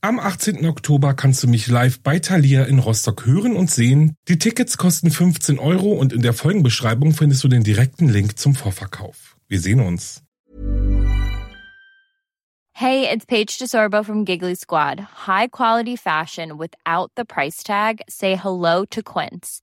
Am 18. Oktober kannst du mich live bei Thalia in Rostock hören und sehen. Die Tickets kosten 15 Euro und in der Folgenbeschreibung findest du den direkten Link zum Vorverkauf. Wir sehen uns. Hey, it's Paige DeSorbo from Giggly Squad. High quality fashion without the price tag. Say hello to Quince.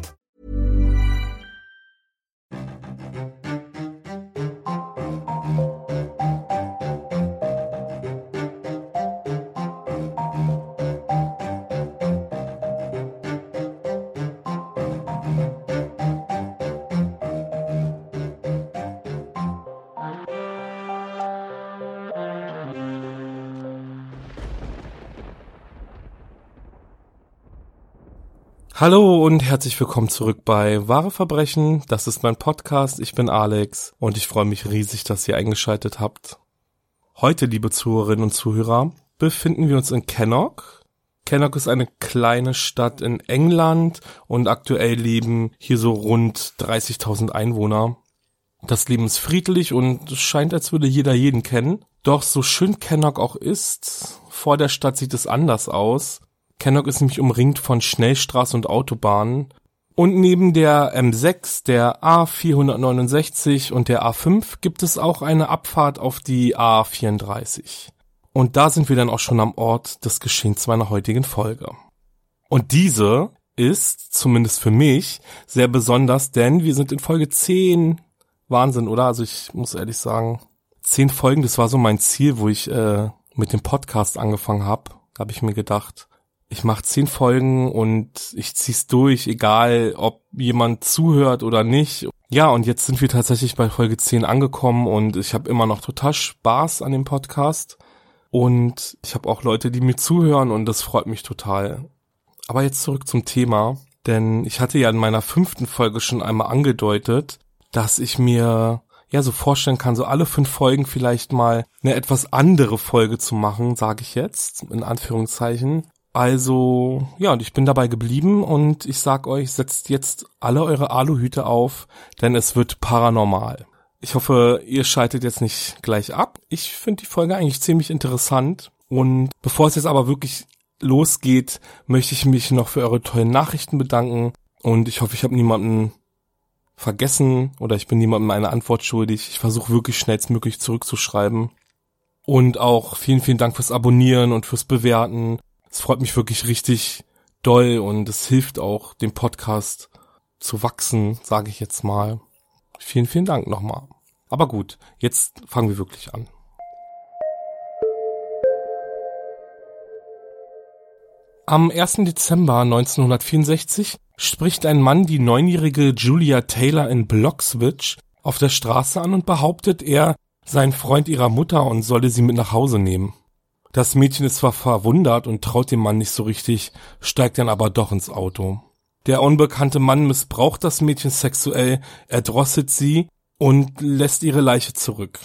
Hallo und herzlich willkommen zurück bei Wahre Verbrechen. Das ist mein Podcast. Ich bin Alex und ich freue mich riesig, dass ihr eingeschaltet habt. Heute, liebe Zuhörerinnen und Zuhörer, befinden wir uns in Kennock. Kennock ist eine kleine Stadt in England und aktuell leben hier so rund 30.000 Einwohner. Das Leben ist friedlich und es scheint, als würde jeder jeden kennen. Doch so schön Kennock auch ist, vor der Stadt sieht es anders aus. Kennock ist nämlich umringt von Schnellstraßen und Autobahnen. Und neben der M6, der A469 und der A5 gibt es auch eine Abfahrt auf die A34. Und da sind wir dann auch schon am Ort des Geschehens meiner heutigen Folge. Und diese ist, zumindest für mich, sehr besonders, denn wir sind in Folge 10. Wahnsinn, oder? Also ich muss ehrlich sagen, 10 Folgen, das war so mein Ziel, wo ich äh, mit dem Podcast angefangen habe. Da habe ich mir gedacht, ich mache zehn Folgen und ich zieh's durch, egal ob jemand zuhört oder nicht. Ja, und jetzt sind wir tatsächlich bei Folge 10 angekommen und ich habe immer noch total Spaß an dem Podcast. Und ich habe auch Leute, die mir zuhören und das freut mich total. Aber jetzt zurück zum Thema, denn ich hatte ja in meiner fünften Folge schon einmal angedeutet, dass ich mir ja so vorstellen kann, so alle fünf Folgen vielleicht mal eine etwas andere Folge zu machen, sage ich jetzt, in Anführungszeichen. Also, ja, und ich bin dabei geblieben und ich sag euch, setzt jetzt alle eure Aluhüte auf, denn es wird paranormal. Ich hoffe, ihr schaltet jetzt nicht gleich ab. Ich finde die Folge eigentlich ziemlich interessant. Und bevor es jetzt aber wirklich losgeht, möchte ich mich noch für eure tollen Nachrichten bedanken. Und ich hoffe, ich habe niemanden vergessen oder ich bin niemandem eine Antwort schuldig. Ich versuche wirklich schnellstmöglich zurückzuschreiben. Und auch vielen, vielen Dank fürs Abonnieren und fürs Bewerten es freut mich wirklich richtig doll und es hilft auch dem Podcast zu wachsen, sage ich jetzt mal. Vielen, vielen Dank nochmal. Aber gut, jetzt fangen wir wirklich an. Am 1. Dezember 1964 spricht ein Mann die neunjährige Julia Taylor in Bloxwich auf der Straße an und behauptet, er sei ein Freund ihrer Mutter und solle sie mit nach Hause nehmen. Das Mädchen ist zwar verwundert und traut dem Mann nicht so richtig, steigt dann aber doch ins Auto. Der unbekannte Mann missbraucht das Mädchen sexuell, erdrosselt sie und lässt ihre Leiche zurück.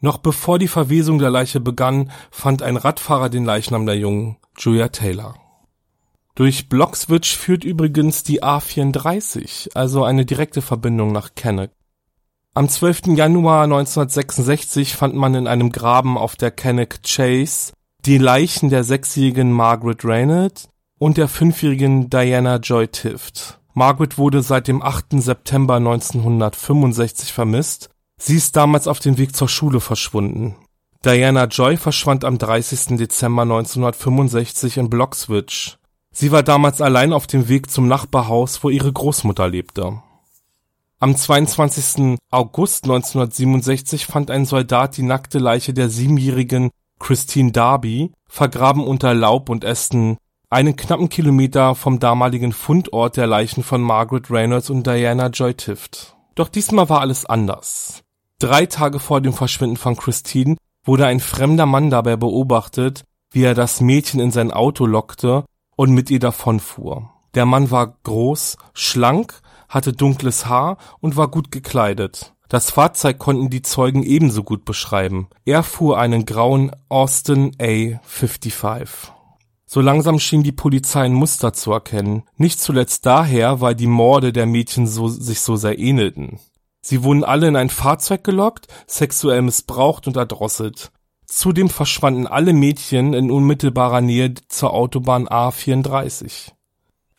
Noch bevor die Verwesung der Leiche begann, fand ein Radfahrer den Leichnam der jungen Julia Taylor. Durch Bloxwich führt übrigens die A34, also eine direkte Verbindung nach Kenneck. Am 12. Januar 1966 fand man in einem Graben auf der Kenneck Chase die Leichen der sechsjährigen Margaret Reynolds und der fünfjährigen Diana Joy Tift. Margaret wurde seit dem 8. September 1965 vermisst. Sie ist damals auf dem Weg zur Schule verschwunden. Diana Joy verschwand am 30. Dezember 1965 in Bloxwich. Sie war damals allein auf dem Weg zum Nachbarhaus, wo ihre Großmutter lebte. Am 22. August 1967 fand ein Soldat die nackte Leiche der siebenjährigen Christine Darby, vergraben unter Laub und Ästen, einen knappen Kilometer vom damaligen Fundort der Leichen von Margaret Reynolds und Diana Joy Tift. Doch diesmal war alles anders. Drei Tage vor dem Verschwinden von Christine wurde ein fremder Mann dabei beobachtet, wie er das Mädchen in sein Auto lockte und mit ihr davonfuhr. Der Mann war groß, schlank hatte dunkles Haar und war gut gekleidet. Das Fahrzeug konnten die Zeugen ebenso gut beschreiben. Er fuhr einen grauen Austin A55. So langsam schien die Polizei ein Muster zu erkennen, nicht zuletzt daher, weil die Morde der Mädchen so, sich so sehr ähnelten. Sie wurden alle in ein Fahrzeug gelockt, sexuell missbraucht und erdrosselt. Zudem verschwanden alle Mädchen in unmittelbarer Nähe zur Autobahn A34.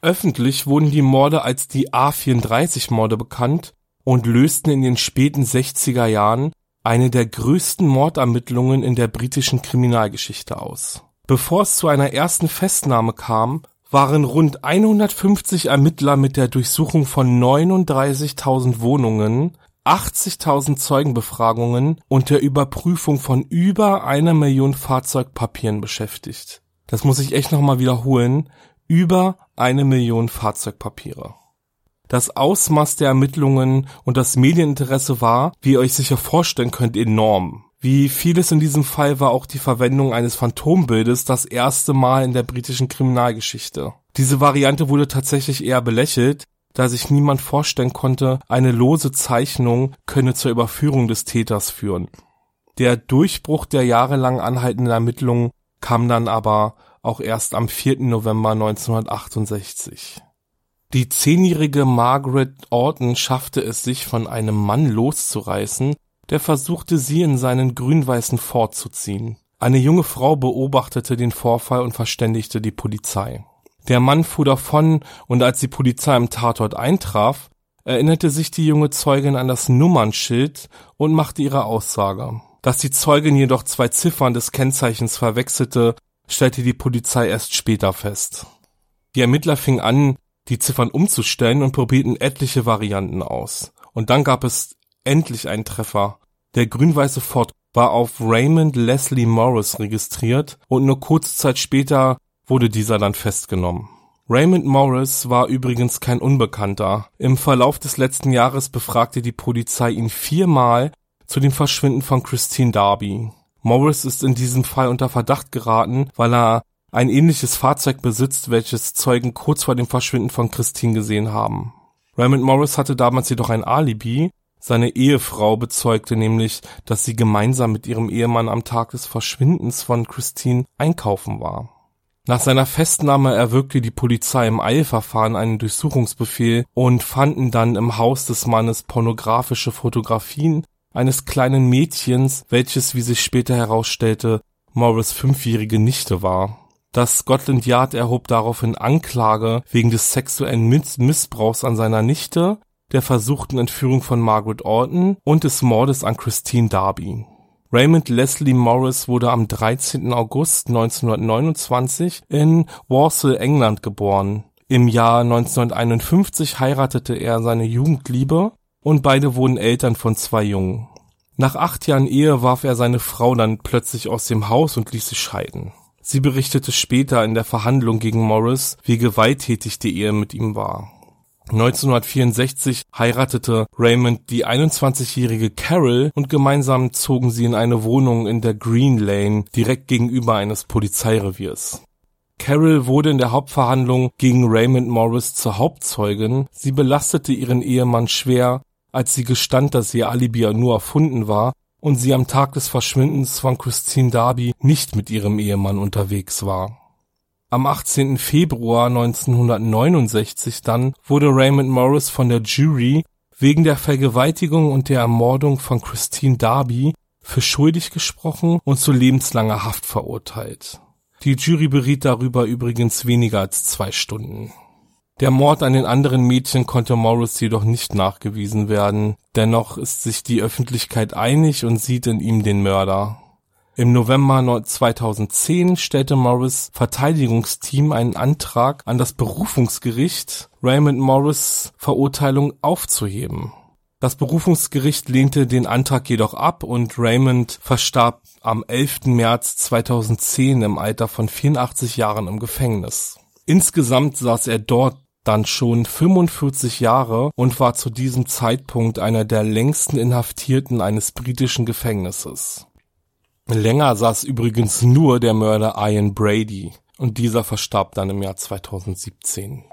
Öffentlich wurden die Morde als die A34-Morde bekannt und lösten in den späten 60er Jahren eine der größten Mordermittlungen in der britischen Kriminalgeschichte aus. Bevor es zu einer ersten Festnahme kam, waren rund 150 Ermittler mit der Durchsuchung von 39.000 Wohnungen, 80.000 Zeugenbefragungen und der Überprüfung von über einer Million Fahrzeugpapieren beschäftigt. Das muss ich echt nochmal wiederholen über eine Million Fahrzeugpapiere. Das Ausmaß der Ermittlungen und das Medieninteresse war, wie ihr euch sicher vorstellen könnt, enorm. Wie vieles in diesem Fall war auch die Verwendung eines Phantombildes das erste Mal in der britischen Kriminalgeschichte. Diese Variante wurde tatsächlich eher belächelt, da sich niemand vorstellen konnte, eine lose Zeichnung könne zur Überführung des Täters führen. Der Durchbruch der jahrelang anhaltenden Ermittlungen kam dann aber auch erst am 4. November 1968. Die zehnjährige Margaret Orton schaffte es sich von einem Mann loszureißen, der versuchte sie in seinen grün-weißen Ford. Eine junge Frau beobachtete den Vorfall und verständigte die Polizei. Der Mann fuhr davon und als die Polizei am Tatort eintraf, erinnerte sich die junge Zeugin an das Nummernschild und machte ihre Aussage. Dass die Zeugin jedoch zwei Ziffern des Kennzeichens verwechselte, stellte die Polizei erst später fest. Die Ermittler fingen an, die Ziffern umzustellen und probierten etliche Varianten aus. Und dann gab es endlich einen Treffer. Der grün-weiße Ford war auf Raymond Leslie Morris registriert und nur kurze Zeit später wurde dieser dann festgenommen. Raymond Morris war übrigens kein Unbekannter. Im Verlauf des letzten Jahres befragte die Polizei ihn viermal zu dem Verschwinden von Christine Darby. Morris ist in diesem Fall unter Verdacht geraten, weil er ein ähnliches Fahrzeug besitzt, welches Zeugen kurz vor dem Verschwinden von Christine gesehen haben. Raymond Morris hatte damals jedoch ein Alibi. Seine Ehefrau bezeugte nämlich, dass sie gemeinsam mit ihrem Ehemann am Tag des Verschwindens von Christine einkaufen war. Nach seiner Festnahme erwirkte die Polizei im Eilverfahren einen Durchsuchungsbefehl und fanden dann im Haus des Mannes pornografische Fotografien eines kleinen Mädchens, welches, wie sich später herausstellte, Morris fünfjährige Nichte war. Das Scotland Yard erhob daraufhin Anklage wegen des sexuellen Missbrauchs an seiner Nichte, der versuchten Entführung von Margaret Orton und des Mordes an Christine Darby. Raymond Leslie Morris wurde am 13. August 1929 in Walsall, England geboren. Im Jahr 1951 heiratete er seine Jugendliebe und beide wurden Eltern von zwei Jungen. Nach acht Jahren Ehe warf er seine Frau dann plötzlich aus dem Haus und ließ sie scheiden. Sie berichtete später in der Verhandlung gegen Morris, wie gewalttätig die Ehe mit ihm war. 1964 heiratete Raymond die 21-jährige Carol und gemeinsam zogen sie in eine Wohnung in der Green Lane direkt gegenüber eines Polizeireviers. Carol wurde in der Hauptverhandlung gegen Raymond Morris zur Hauptzeugin. Sie belastete ihren Ehemann schwer, als sie gestand, dass ihr Alibi nur erfunden war und sie am Tag des Verschwindens von Christine Darby nicht mit ihrem Ehemann unterwegs war. Am 18. Februar 1969 dann wurde Raymond Morris von der Jury wegen der Vergewaltigung und der Ermordung von Christine Darby für schuldig gesprochen und zu lebenslanger Haft verurteilt. Die Jury beriet darüber übrigens weniger als zwei Stunden. Der Mord an den anderen Mädchen konnte Morris jedoch nicht nachgewiesen werden, dennoch ist sich die Öffentlichkeit einig und sieht in ihm den Mörder. Im November 2010 stellte Morris Verteidigungsteam einen Antrag an das Berufungsgericht, Raymond Morris Verurteilung aufzuheben. Das Berufungsgericht lehnte den Antrag jedoch ab und Raymond verstarb am 11. März 2010 im Alter von 84 Jahren im Gefängnis. Insgesamt saß er dort dann schon 45 Jahre und war zu diesem Zeitpunkt einer der längsten Inhaftierten eines britischen Gefängnisses. Länger saß übrigens nur der Mörder Ian Brady und dieser verstarb dann im Jahr 2017.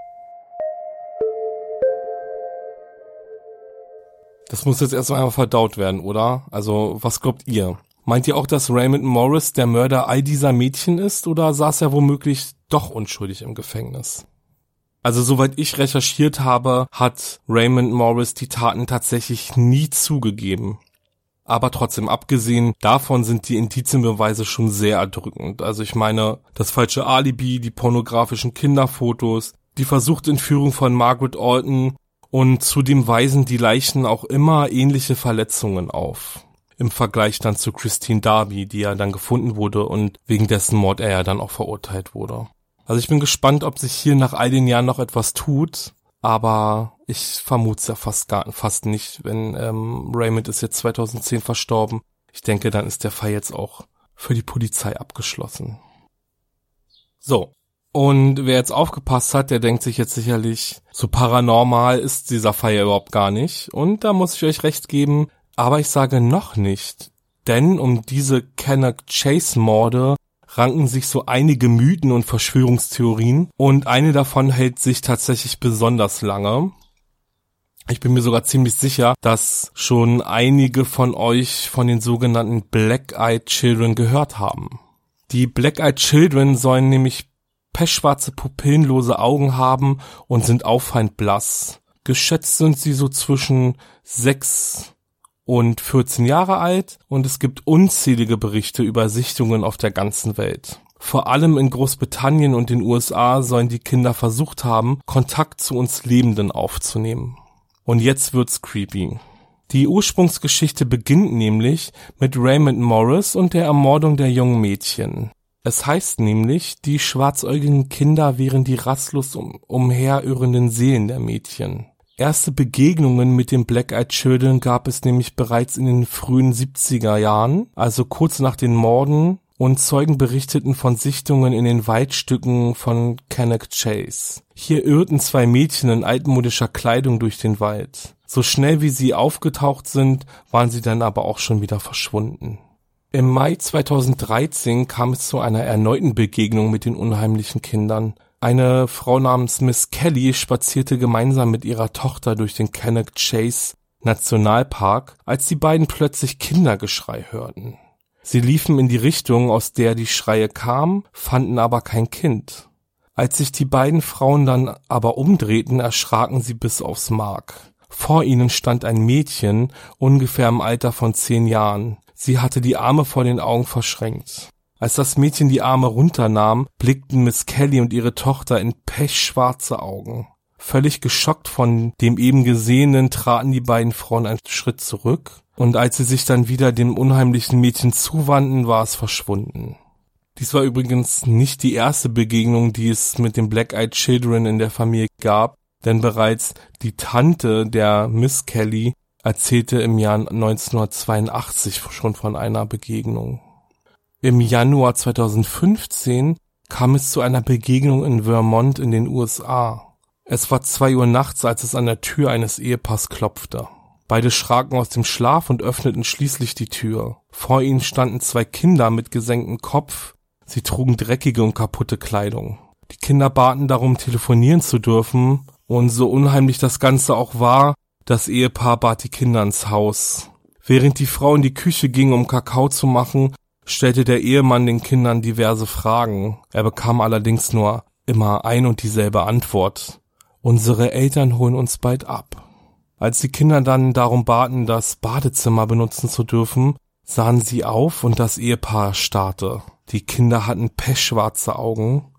Das muss jetzt erstmal einmal verdaut werden, oder? Also, was glaubt ihr? Meint ihr auch, dass Raymond Morris der Mörder all dieser Mädchen ist oder saß er womöglich doch unschuldig im Gefängnis? Also soweit ich recherchiert habe, hat Raymond Morris die Taten tatsächlich nie zugegeben. Aber trotzdem, abgesehen davon sind die Indizienbeweise schon sehr erdrückend. Also ich meine, das falsche Alibi, die pornografischen Kinderfotos, die versuchte Entführung von Margaret Alton und zudem weisen die Leichen auch immer ähnliche Verletzungen auf. Im Vergleich dann zu Christine Darby, die ja dann gefunden wurde und wegen dessen Mord er ja dann auch verurteilt wurde. Also ich bin gespannt, ob sich hier nach all den Jahren noch etwas tut aber ich vermute es ja fast gar fast nicht, wenn ähm, Raymond ist jetzt 2010 verstorben. Ich denke, dann ist der Fall jetzt auch für die Polizei abgeschlossen. So. Und wer jetzt aufgepasst hat, der denkt sich jetzt sicherlich, so paranormal ist dieser Fall ja überhaupt gar nicht. Und da muss ich euch recht geben, aber ich sage noch nicht. Denn um diese Kenneth Chase Morde ranken sich so einige Mythen und Verschwörungstheorien und eine davon hält sich tatsächlich besonders lange. Ich bin mir sogar ziemlich sicher, dass schon einige von euch von den sogenannten Black-Eyed Children gehört haben. Die Black-Eyed Children sollen nämlich pechschwarze pupillenlose Augen haben und sind auffallend blass. Geschätzt sind sie so zwischen sechs und 14 Jahre alt und es gibt unzählige Berichte über Sichtungen auf der ganzen Welt. Vor allem in Großbritannien und den USA sollen die Kinder versucht haben, Kontakt zu uns Lebenden aufzunehmen. Und jetzt wird's creepy. Die Ursprungsgeschichte beginnt nämlich mit Raymond Morris und der Ermordung der jungen Mädchen. Es heißt nämlich, die schwarzäugigen Kinder wären die rastlos um, umherirrenden Seelen der Mädchen. Erste Begegnungen mit den Black-Eyed Children gab es nämlich bereits in den frühen 70er Jahren, also kurz nach den Morden, und Zeugen berichteten von Sichtungen in den Waldstücken von Cannock Chase. Hier irrten zwei Mädchen in altmodischer Kleidung durch den Wald. So schnell wie sie aufgetaucht sind, waren sie dann aber auch schon wieder verschwunden. Im Mai 2013 kam es zu einer erneuten Begegnung mit den unheimlichen Kindern. Eine Frau namens Miss Kelly spazierte gemeinsam mit ihrer Tochter durch den Cannock Chase Nationalpark, als die beiden plötzlich Kindergeschrei hörten. Sie liefen in die Richtung, aus der die Schreie kamen, fanden aber kein Kind. Als sich die beiden Frauen dann aber umdrehten, erschraken sie bis aufs Mark. Vor ihnen stand ein Mädchen, ungefähr im Alter von zehn Jahren. Sie hatte die Arme vor den Augen verschränkt. Als das Mädchen die Arme runternahm, blickten Miss Kelly und ihre Tochter in pechschwarze Augen. Völlig geschockt von dem eben Gesehenen traten die beiden Frauen einen Schritt zurück, und als sie sich dann wieder dem unheimlichen Mädchen zuwandten, war es verschwunden. Dies war übrigens nicht die erste Begegnung, die es mit den Black-Eyed Children in der Familie gab, denn bereits die Tante der Miss Kelly erzählte im Jahr 1982 schon von einer Begegnung. Im Januar 2015 kam es zu einer Begegnung in Vermont in den USA. Es war zwei Uhr nachts, als es an der Tür eines Ehepaars klopfte. Beide schraken aus dem Schlaf und öffneten schließlich die Tür. Vor ihnen standen zwei Kinder mit gesenktem Kopf. Sie trugen dreckige und kaputte Kleidung. Die Kinder baten darum, telefonieren zu dürfen, und so unheimlich das Ganze auch war, das Ehepaar bat die Kinder ins Haus. Während die Frau in die Küche ging, um Kakao zu machen, stellte der Ehemann den Kindern diverse Fragen. Er bekam allerdings nur immer ein und dieselbe Antwort. Unsere Eltern holen uns bald ab. Als die Kinder dann darum baten, das Badezimmer benutzen zu dürfen, sahen sie auf und das Ehepaar starrte. Die Kinder hatten pechschwarze Augen.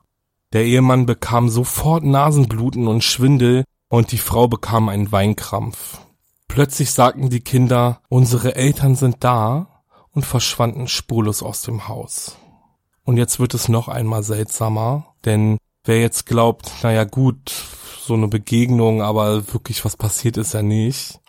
Der Ehemann bekam sofort Nasenbluten und Schwindel und die Frau bekam einen Weinkrampf. Plötzlich sagten die Kinder, unsere Eltern sind da und verschwanden spurlos aus dem Haus. Und jetzt wird es noch einmal seltsamer, denn wer jetzt glaubt, naja gut, so eine Begegnung, aber wirklich was passiert ist ja nicht,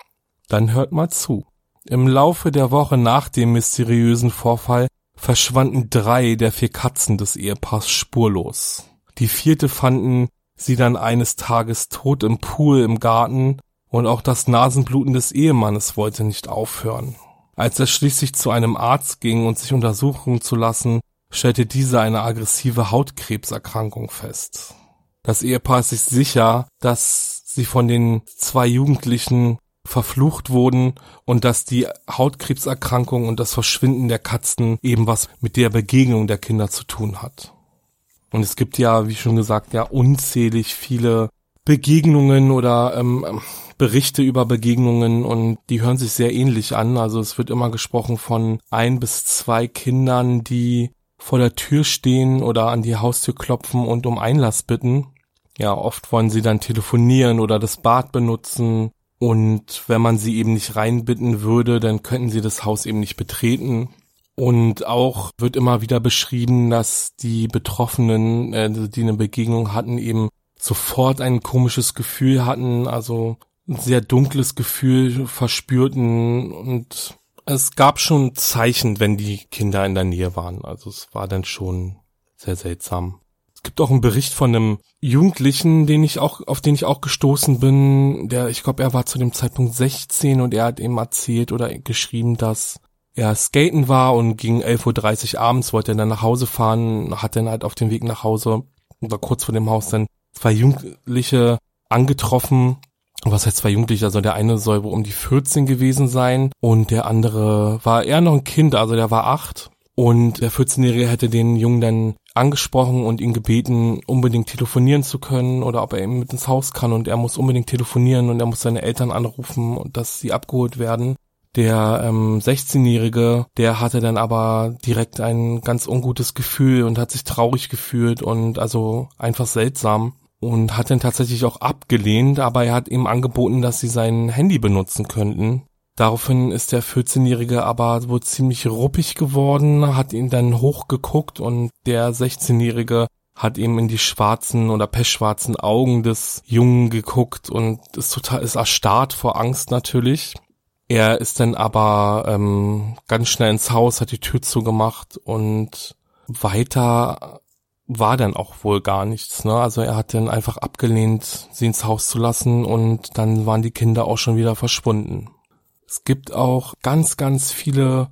dann hört mal zu. Im Laufe der Woche nach dem mysteriösen Vorfall verschwanden drei der vier Katzen des Ehepaars spurlos. Die vierte fanden sie dann eines Tages tot im Pool im Garten und auch das Nasenbluten des Ehemannes wollte nicht aufhören. Als er schließlich zu einem Arzt ging und sich untersuchen zu lassen, stellte dieser eine aggressive Hautkrebserkrankung fest. Das Ehepaar ist sich sicher, dass sie von den zwei Jugendlichen verflucht wurden und dass die Hautkrebserkrankung und das Verschwinden der Katzen eben was mit der Begegnung der Kinder zu tun hat. Und es gibt ja, wie schon gesagt, ja unzählig viele Begegnungen oder ähm, Berichte über Begegnungen und die hören sich sehr ähnlich an. Also es wird immer gesprochen von ein bis zwei Kindern, die vor der Tür stehen oder an die Haustür klopfen und um Einlass bitten. Ja, oft wollen sie dann telefonieren oder das Bad benutzen und wenn man sie eben nicht reinbitten würde, dann könnten sie das Haus eben nicht betreten. Und auch wird immer wieder beschrieben, dass die Betroffenen, äh, die eine Begegnung hatten, eben sofort ein komisches Gefühl hatten, also ein sehr dunkles Gefühl verspürten und es gab schon Zeichen, wenn die Kinder in der Nähe waren. Also es war dann schon sehr seltsam gibt auch einen Bericht von einem Jugendlichen, den ich auch, auf den ich auch gestoßen bin. Der, ich glaube, er war zu dem Zeitpunkt 16 und er hat eben erzählt oder geschrieben, dass er skaten war und gegen 11.30 Uhr abends wollte er dann nach Hause fahren, hat dann halt auf dem Weg nach Hause, war kurz vor dem Haus dann zwei Jugendliche angetroffen. Was heißt zwei Jugendliche? Also der eine soll wohl um die 14 gewesen sein und der andere war eher noch ein Kind, also der war acht. Und der 14-Jährige hätte den Jungen dann angesprochen und ihn gebeten, unbedingt telefonieren zu können oder ob er eben mit ins Haus kann und er muss unbedingt telefonieren und er muss seine Eltern anrufen und dass sie abgeholt werden. Der ähm, 16-Jährige, der hatte dann aber direkt ein ganz ungutes Gefühl und hat sich traurig gefühlt und also einfach seltsam und hat dann tatsächlich auch abgelehnt, aber er hat ihm angeboten, dass sie sein Handy benutzen könnten. Daraufhin ist der 14-Jährige aber wohl ziemlich ruppig geworden, hat ihn dann hochgeguckt und der 16-Jährige hat ihm in die schwarzen oder pechschwarzen Augen des Jungen geguckt und ist total ist erstarrt vor Angst natürlich. Er ist dann aber ähm, ganz schnell ins Haus, hat die Tür zugemacht und weiter war dann auch wohl gar nichts. Ne? Also er hat dann einfach abgelehnt, sie ins Haus zu lassen und dann waren die Kinder auch schon wieder verschwunden. Es gibt auch ganz, ganz viele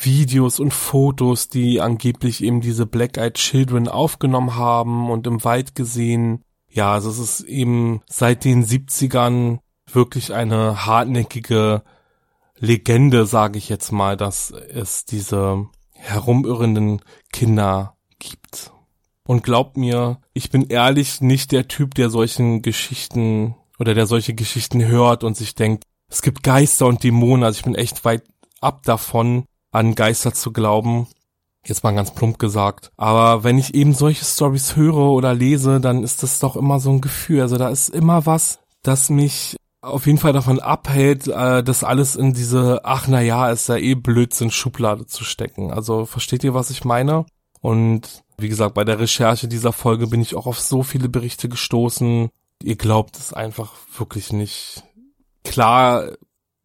Videos und Fotos, die angeblich eben diese Black Eyed Children aufgenommen haben und im Wald gesehen. Ja, also es ist eben seit den 70ern wirklich eine hartnäckige Legende, sage ich jetzt mal, dass es diese herumirrenden Kinder gibt. Und glaubt mir, ich bin ehrlich nicht der Typ, der solchen Geschichten oder der solche Geschichten hört und sich denkt, es gibt Geister und Dämonen, also ich bin echt weit ab davon, an Geister zu glauben. Jetzt mal ganz plump gesagt. Aber wenn ich eben solche Stories höre oder lese, dann ist das doch immer so ein Gefühl. Also da ist immer was, das mich auf jeden Fall davon abhält, äh, das alles in diese, ach na ja, ist ja eh Blödsinn Schublade zu stecken. Also versteht ihr, was ich meine? Und wie gesagt, bei der Recherche dieser Folge bin ich auch auf so viele Berichte gestoßen. Ihr glaubt es einfach wirklich nicht klar,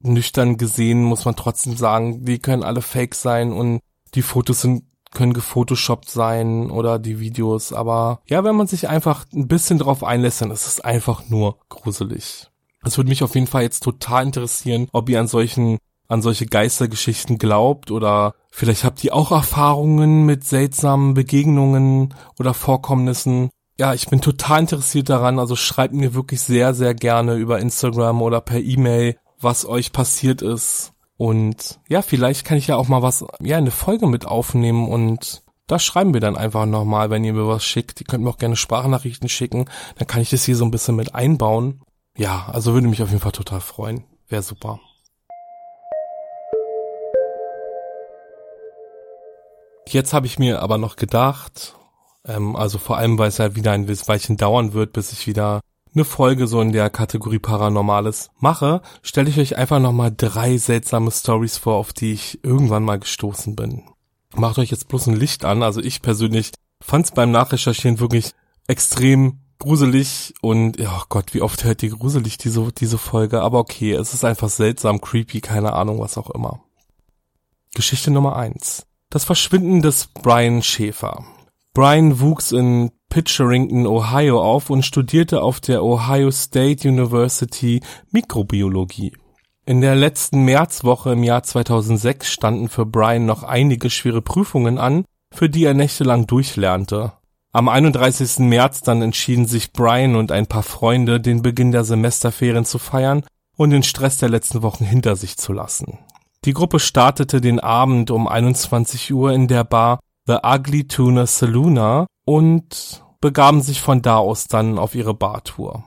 nüchtern gesehen muss man trotzdem sagen, die können alle fake sein und die Fotos sind können gefotoshoppt sein oder die Videos, aber ja, wenn man sich einfach ein bisschen drauf einlässt, dann ist es einfach nur gruselig. Es würde mich auf jeden Fall jetzt total interessieren, ob ihr an solchen, an solche Geistergeschichten glaubt oder vielleicht habt ihr auch Erfahrungen mit seltsamen Begegnungen oder Vorkommnissen ja, ich bin total interessiert daran. Also schreibt mir wirklich sehr, sehr gerne über Instagram oder per E-Mail, was euch passiert ist. Und ja, vielleicht kann ich ja auch mal was, ja, eine Folge mit aufnehmen und da schreiben wir dann einfach nochmal, wenn ihr mir was schickt. Ihr könnt mir auch gerne Sprachnachrichten schicken. Dann kann ich das hier so ein bisschen mit einbauen. Ja, also würde mich auf jeden Fall total freuen. Wäre super. Jetzt habe ich mir aber noch gedacht, ähm, also vor allem, weil es halt wieder ein Weilchen dauern wird, bis ich wieder eine Folge so in der Kategorie Paranormales mache, stelle ich euch einfach nochmal drei seltsame Stories vor, auf die ich irgendwann mal gestoßen bin. Macht euch jetzt bloß ein Licht an. Also ich persönlich fand es beim Nachrecherchieren wirklich extrem gruselig und ja oh Gott, wie oft hört ihr gruselig diese, diese Folge, aber okay, es ist einfach seltsam, creepy, keine Ahnung, was auch immer. Geschichte Nummer eins: Das Verschwinden des Brian Schäfer. Brian wuchs in Pitcherington, Ohio auf und studierte auf der Ohio State University Mikrobiologie. In der letzten Märzwoche im Jahr 2006 standen für Brian noch einige schwere Prüfungen an, für die er nächtelang durchlernte. Am 31. März dann entschieden sich Brian und ein paar Freunde, den Beginn der Semesterferien zu feiern und den Stress der letzten Wochen hinter sich zu lassen. Die Gruppe startete den Abend um 21 Uhr in der Bar The Ugly Tuna Saloona und begaben sich von da aus dann auf ihre Bartour.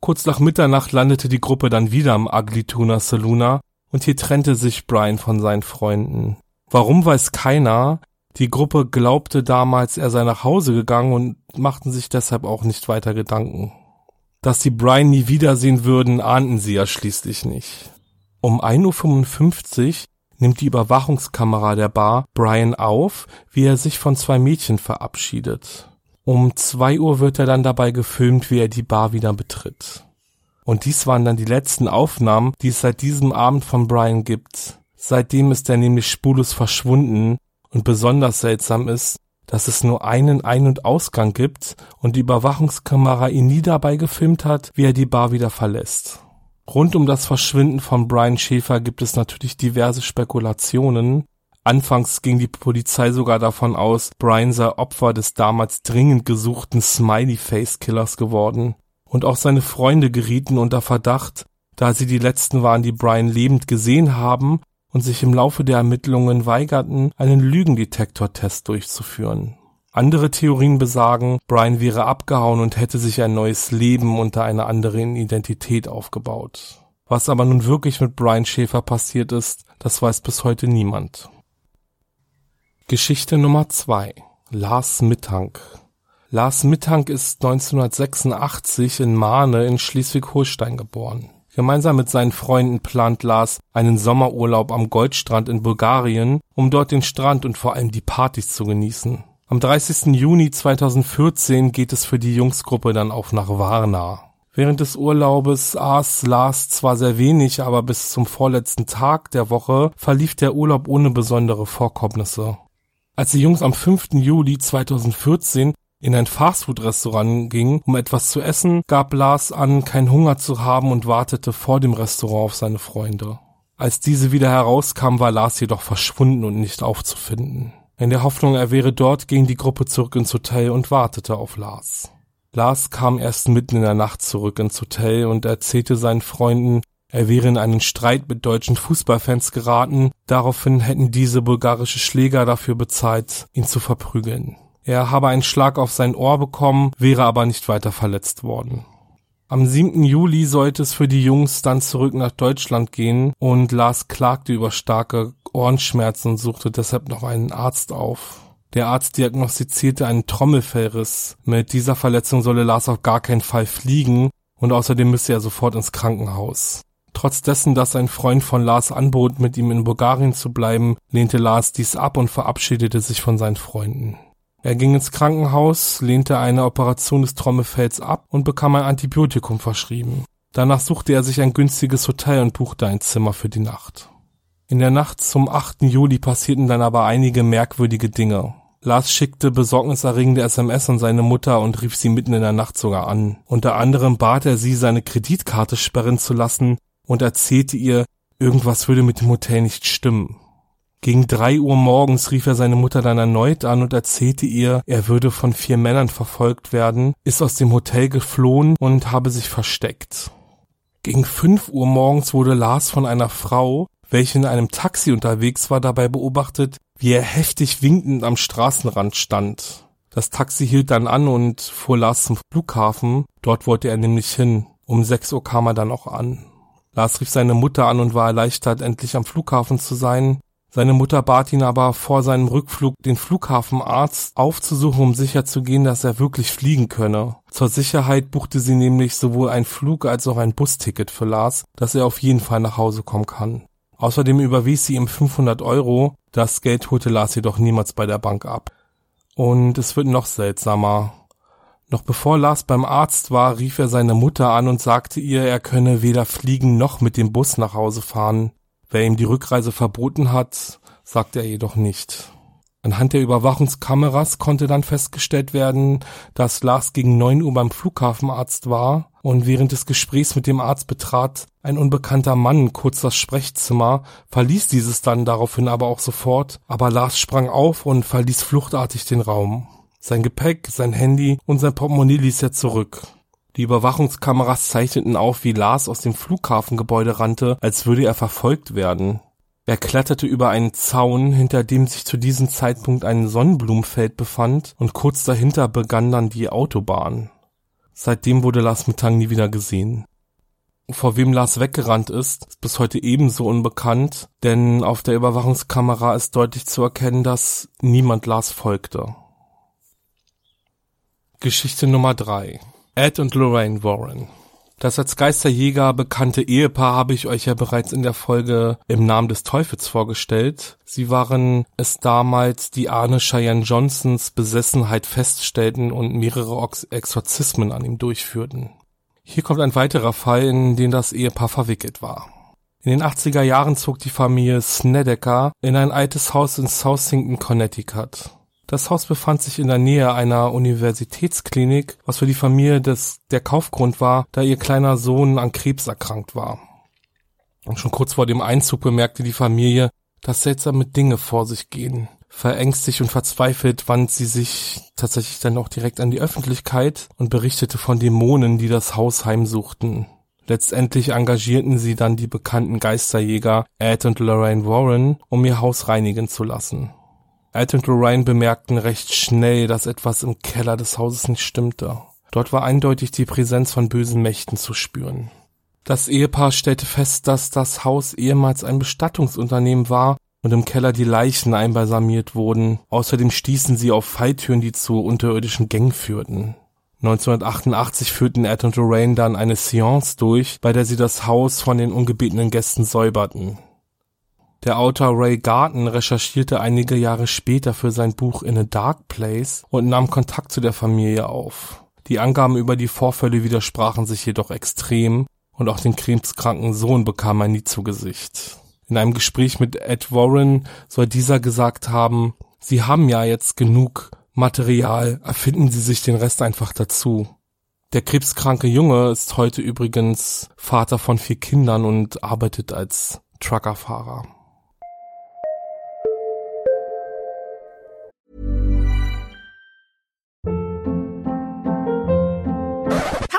Kurz nach Mitternacht landete die Gruppe dann wieder am Ugly Tuna Saloona und hier trennte sich Brian von seinen Freunden. Warum weiß keiner, die Gruppe glaubte damals, er sei nach Hause gegangen und machten sich deshalb auch nicht weiter Gedanken. Dass sie Brian nie wiedersehen würden, ahnten sie ja schließlich nicht. Um 1.55 Uhr nimmt die Überwachungskamera der Bar Brian auf, wie er sich von zwei Mädchen verabschiedet. Um 2 Uhr wird er dann dabei gefilmt, wie er die Bar wieder betritt. Und dies waren dann die letzten Aufnahmen, die es seit diesem Abend von Brian gibt. Seitdem ist er nämlich spurlos verschwunden und besonders seltsam ist, dass es nur einen Ein- und Ausgang gibt und die Überwachungskamera ihn nie dabei gefilmt hat, wie er die Bar wieder verlässt. Rund um das Verschwinden von Brian Schäfer gibt es natürlich diverse Spekulationen. Anfangs ging die Polizei sogar davon aus, Brian sei Opfer des damals dringend gesuchten Smiley-Face-Killers geworden. Und auch seine Freunde gerieten unter Verdacht, da sie die letzten waren, die Brian lebend gesehen haben und sich im Laufe der Ermittlungen weigerten, einen Lügendetektortest durchzuführen. Andere Theorien besagen, Brian wäre abgehauen und hätte sich ein neues Leben unter einer anderen Identität aufgebaut. Was aber nun wirklich mit Brian Schäfer passiert ist, das weiß bis heute niemand. Geschichte Nummer zwei: Lars Mittank. Lars Mittank ist 1986 in Mahne in Schleswig-Holstein geboren. Gemeinsam mit seinen Freunden plant Lars einen Sommerurlaub am Goldstrand in Bulgarien, um dort den Strand und vor allem die Partys zu genießen. Am 30. Juni 2014 geht es für die Jungsgruppe dann auch nach Varna. Während des Urlaubes aß Lars zwar sehr wenig, aber bis zum vorletzten Tag der Woche verlief der Urlaub ohne besondere Vorkommnisse. Als die Jungs am 5. Juli 2014 in ein Fastfood-Restaurant ging, um etwas zu essen, gab Lars an, keinen Hunger zu haben und wartete vor dem Restaurant auf seine Freunde. Als diese wieder herauskam, war Lars jedoch verschwunden und nicht aufzufinden. In der Hoffnung, er wäre dort, ging die Gruppe zurück ins Hotel und wartete auf Lars. Lars kam erst mitten in der Nacht zurück ins Hotel und erzählte seinen Freunden, er wäre in einen Streit mit deutschen Fußballfans geraten, daraufhin hätten diese bulgarische Schläger dafür bezahlt, ihn zu verprügeln. Er habe einen Schlag auf sein Ohr bekommen, wäre aber nicht weiter verletzt worden. Am 7. Juli sollte es für die Jungs dann zurück nach Deutschland gehen und Lars klagte über starke Ohrenschmerzen und suchte deshalb noch einen Arzt auf. Der Arzt diagnostizierte einen Trommelfellriss. Mit dieser Verletzung solle Lars auf gar keinen Fall fliegen und außerdem müsse er sofort ins Krankenhaus. Trotz dessen, dass ein Freund von Lars anbot, mit ihm in Bulgarien zu bleiben, lehnte Lars dies ab und verabschiedete sich von seinen Freunden. Er ging ins Krankenhaus, lehnte eine Operation des Trommelfells ab und bekam ein Antibiotikum verschrieben. Danach suchte er sich ein günstiges Hotel und buchte ein Zimmer für die Nacht. In der Nacht zum 8. Juli passierten dann aber einige merkwürdige Dinge. Lars schickte besorgniserregende SMS an seine Mutter und rief sie mitten in der Nacht sogar an. Unter anderem bat er sie, seine Kreditkarte sperren zu lassen und erzählte ihr, irgendwas würde mit dem Hotel nicht stimmen. Gegen drei Uhr morgens rief er seine Mutter dann erneut an und erzählte ihr, er würde von vier Männern verfolgt werden, ist aus dem Hotel geflohen und habe sich versteckt. Gegen fünf Uhr morgens wurde Lars von einer Frau, welche in einem Taxi unterwegs war, dabei beobachtet, wie er heftig winkend am Straßenrand stand. Das Taxi hielt dann an und fuhr Lars zum Flughafen, dort wollte er nämlich hin. Um sechs Uhr kam er dann auch an. Lars rief seine Mutter an und war erleichtert, endlich am Flughafen zu sein. Seine Mutter bat ihn aber vor seinem Rückflug den Flughafenarzt aufzusuchen, um sicherzugehen, dass er wirklich fliegen könne. Zur Sicherheit buchte sie nämlich sowohl ein Flug als auch ein Busticket für Lars, dass er auf jeden Fall nach Hause kommen kann. Außerdem überwies sie ihm 500 Euro. Das Geld holte Lars jedoch niemals bei der Bank ab. Und es wird noch seltsamer. Noch bevor Lars beim Arzt war, rief er seine Mutter an und sagte ihr, er könne weder fliegen noch mit dem Bus nach Hause fahren. Wer ihm die Rückreise verboten hat, sagte er jedoch nicht. Anhand der Überwachungskameras konnte dann festgestellt werden, dass Lars gegen neun Uhr beim Flughafenarzt war und während des Gesprächs mit dem Arzt betrat ein unbekannter Mann kurz das Sprechzimmer, verließ dieses dann daraufhin aber auch sofort, aber Lars sprang auf und verließ fluchtartig den Raum. Sein Gepäck, sein Handy und sein Portemonnaie ließ er zurück. Die Überwachungskameras zeichneten auf, wie Lars aus dem Flughafengebäude rannte, als würde er verfolgt werden. Er kletterte über einen Zaun, hinter dem sich zu diesem Zeitpunkt ein Sonnenblumenfeld befand, und kurz dahinter begann dann die Autobahn. Seitdem wurde Lars Mittag nie wieder gesehen. Vor wem Lars weggerannt ist, ist bis heute ebenso unbekannt, denn auf der Überwachungskamera ist deutlich zu erkennen, dass niemand Lars folgte. Geschichte Nummer drei Ed und Lorraine Warren. Das als Geisterjäger bekannte Ehepaar habe ich euch ja bereits in der Folge im Namen des Teufels vorgestellt. Sie waren es damals, die Arne Cheyenne Johnsons Besessenheit feststellten und mehrere Exorzismen an ihm durchführten. Hier kommt ein weiterer Fall, in den das Ehepaar verwickelt war. In den 80er Jahren zog die Familie Snedeker in ein altes Haus in Southington, Connecticut. Das Haus befand sich in der Nähe einer Universitätsklinik, was für die Familie des, der Kaufgrund war, da ihr kleiner Sohn an Krebs erkrankt war. Und schon kurz vor dem Einzug bemerkte die Familie, dass seltsame Dinge vor sich gehen. Verängstigt und verzweifelt wandte sie sich tatsächlich dann auch direkt an die Öffentlichkeit und berichtete von Dämonen, die das Haus heimsuchten. Letztendlich engagierten sie dann die bekannten Geisterjäger Ed und Lorraine Warren, um ihr Haus reinigen zu lassen. Ed und Lorraine bemerkten recht schnell, dass etwas im Keller des Hauses nicht stimmte. Dort war eindeutig die Präsenz von bösen Mächten zu spüren. Das Ehepaar stellte fest, dass das Haus ehemals ein Bestattungsunternehmen war und im Keller die Leichen einbalsamiert wurden. Außerdem stießen sie auf Falltüren, die zu unterirdischen Gängen führten. 1988 führten Ed und Lorraine dann eine Seance durch, bei der sie das Haus von den ungebetenen Gästen säuberten. Der Autor Ray Garton recherchierte einige Jahre später für sein Buch In a Dark Place und nahm Kontakt zu der Familie auf. Die Angaben über die Vorfälle widersprachen sich jedoch extrem und auch den krebskranken Sohn bekam er nie zu Gesicht. In einem Gespräch mit Ed Warren soll dieser gesagt haben, Sie haben ja jetzt genug Material, erfinden Sie sich den Rest einfach dazu. Der krebskranke Junge ist heute übrigens Vater von vier Kindern und arbeitet als Truckerfahrer.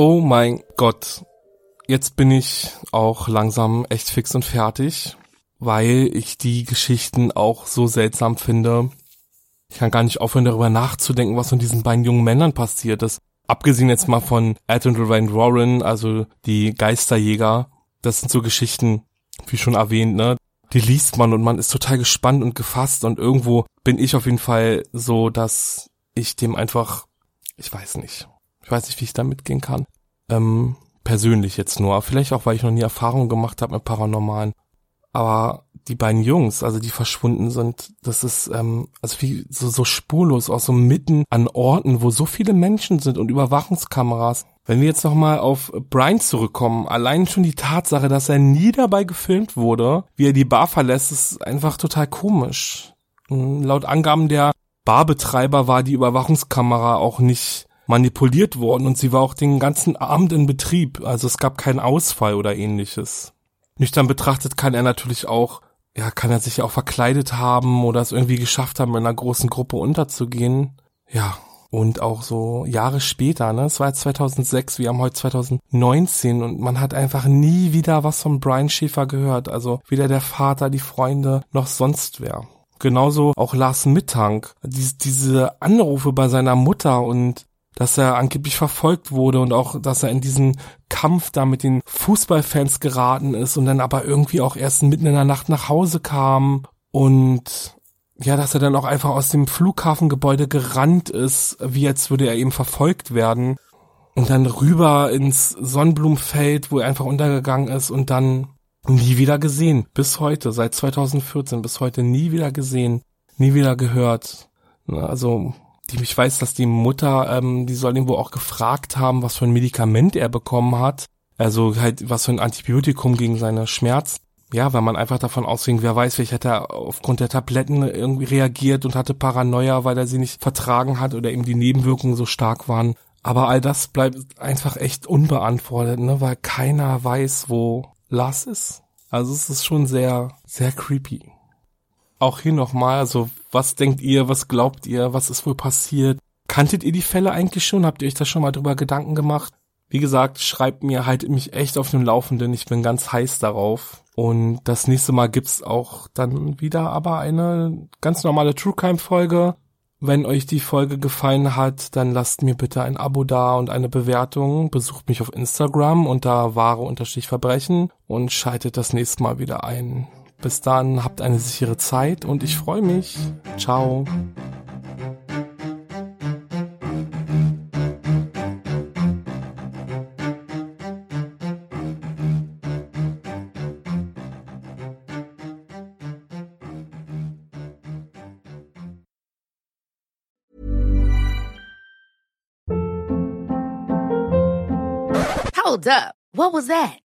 Oh mein Gott. Jetzt bin ich auch langsam echt fix und fertig, weil ich die Geschichten auch so seltsam finde. Ich kann gar nicht aufhören, darüber nachzudenken, was mit diesen beiden jungen Männern passiert ist. Abgesehen jetzt mal von Ed und Lorraine Warren, also die Geisterjäger. Das sind so Geschichten, wie schon erwähnt, ne? Die liest man und man ist total gespannt und gefasst und irgendwo bin ich auf jeden Fall so, dass ich dem einfach, ich weiß nicht, ich weiß nicht, wie ich da mitgehen kann. Ähm, persönlich jetzt nur. Vielleicht auch, weil ich noch nie Erfahrung gemacht habe mit Paranormalen. Aber die beiden Jungs, also die verschwunden sind, das ist ähm, also wie so, so spurlos, auch so mitten an Orten, wo so viele Menschen sind und Überwachungskameras. Wenn wir jetzt nochmal auf Brian zurückkommen, allein schon die Tatsache, dass er nie dabei gefilmt wurde, wie er die Bar verlässt, ist einfach total komisch. Hm, laut Angaben der Barbetreiber war die Überwachungskamera auch nicht manipuliert worden und sie war auch den ganzen Abend in Betrieb, also es gab keinen Ausfall oder ähnliches. Nüchtern betrachtet kann er natürlich auch ja, kann er sich auch verkleidet haben oder es irgendwie geschafft haben, in einer großen Gruppe unterzugehen. Ja, und auch so Jahre später, ne, es war jetzt 2006, wir haben heute 2019 und man hat einfach nie wieder was von Brian Schäfer gehört. Also weder der Vater, die Freunde, noch sonst wer. Genauso auch Lars Mittank. Dies, diese Anrufe bei seiner Mutter und dass er angeblich verfolgt wurde und auch, dass er in diesen Kampf da mit den Fußballfans geraten ist und dann aber irgendwie auch erst mitten in der Nacht nach Hause kam und ja, dass er dann auch einfach aus dem Flughafengebäude gerannt ist, wie als würde er eben verfolgt werden. Und dann rüber ins Sonnenblumenfeld, wo er einfach untergegangen ist und dann nie wieder gesehen. Bis heute, seit 2014, bis heute nie wieder gesehen, nie wieder gehört. Also, die, ich weiß, dass die Mutter, ähm, die soll wohl auch gefragt haben, was für ein Medikament er bekommen hat. Also halt, was für ein Antibiotikum gegen seine Schmerzen ja, weil man einfach davon ausging, wer weiß, vielleicht hat er aufgrund der Tabletten irgendwie reagiert und hatte Paranoia, weil er sie nicht vertragen hat oder eben die Nebenwirkungen so stark waren. Aber all das bleibt einfach echt unbeantwortet, ne, weil keiner weiß, wo Lars ist. Also es ist schon sehr, sehr creepy. Auch hier nochmal, also was denkt ihr, was glaubt ihr, was ist wohl passiert? Kanntet ihr die Fälle eigentlich schon? Habt ihr euch da schon mal drüber Gedanken gemacht? Wie gesagt, schreibt mir, haltet mich echt auf dem Laufenden. Ich bin ganz heiß darauf. Und das nächste Mal gibt's auch dann wieder aber eine ganz normale True Crime Folge. Wenn euch die Folge gefallen hat, dann lasst mir bitte ein Abo da und eine Bewertung. Besucht mich auf Instagram unter wahre Unterstrich Verbrechen und schaltet das nächste Mal wieder ein. Bis dann, habt eine sichere Zeit und ich freue mich. Ciao. Hold up. What was that?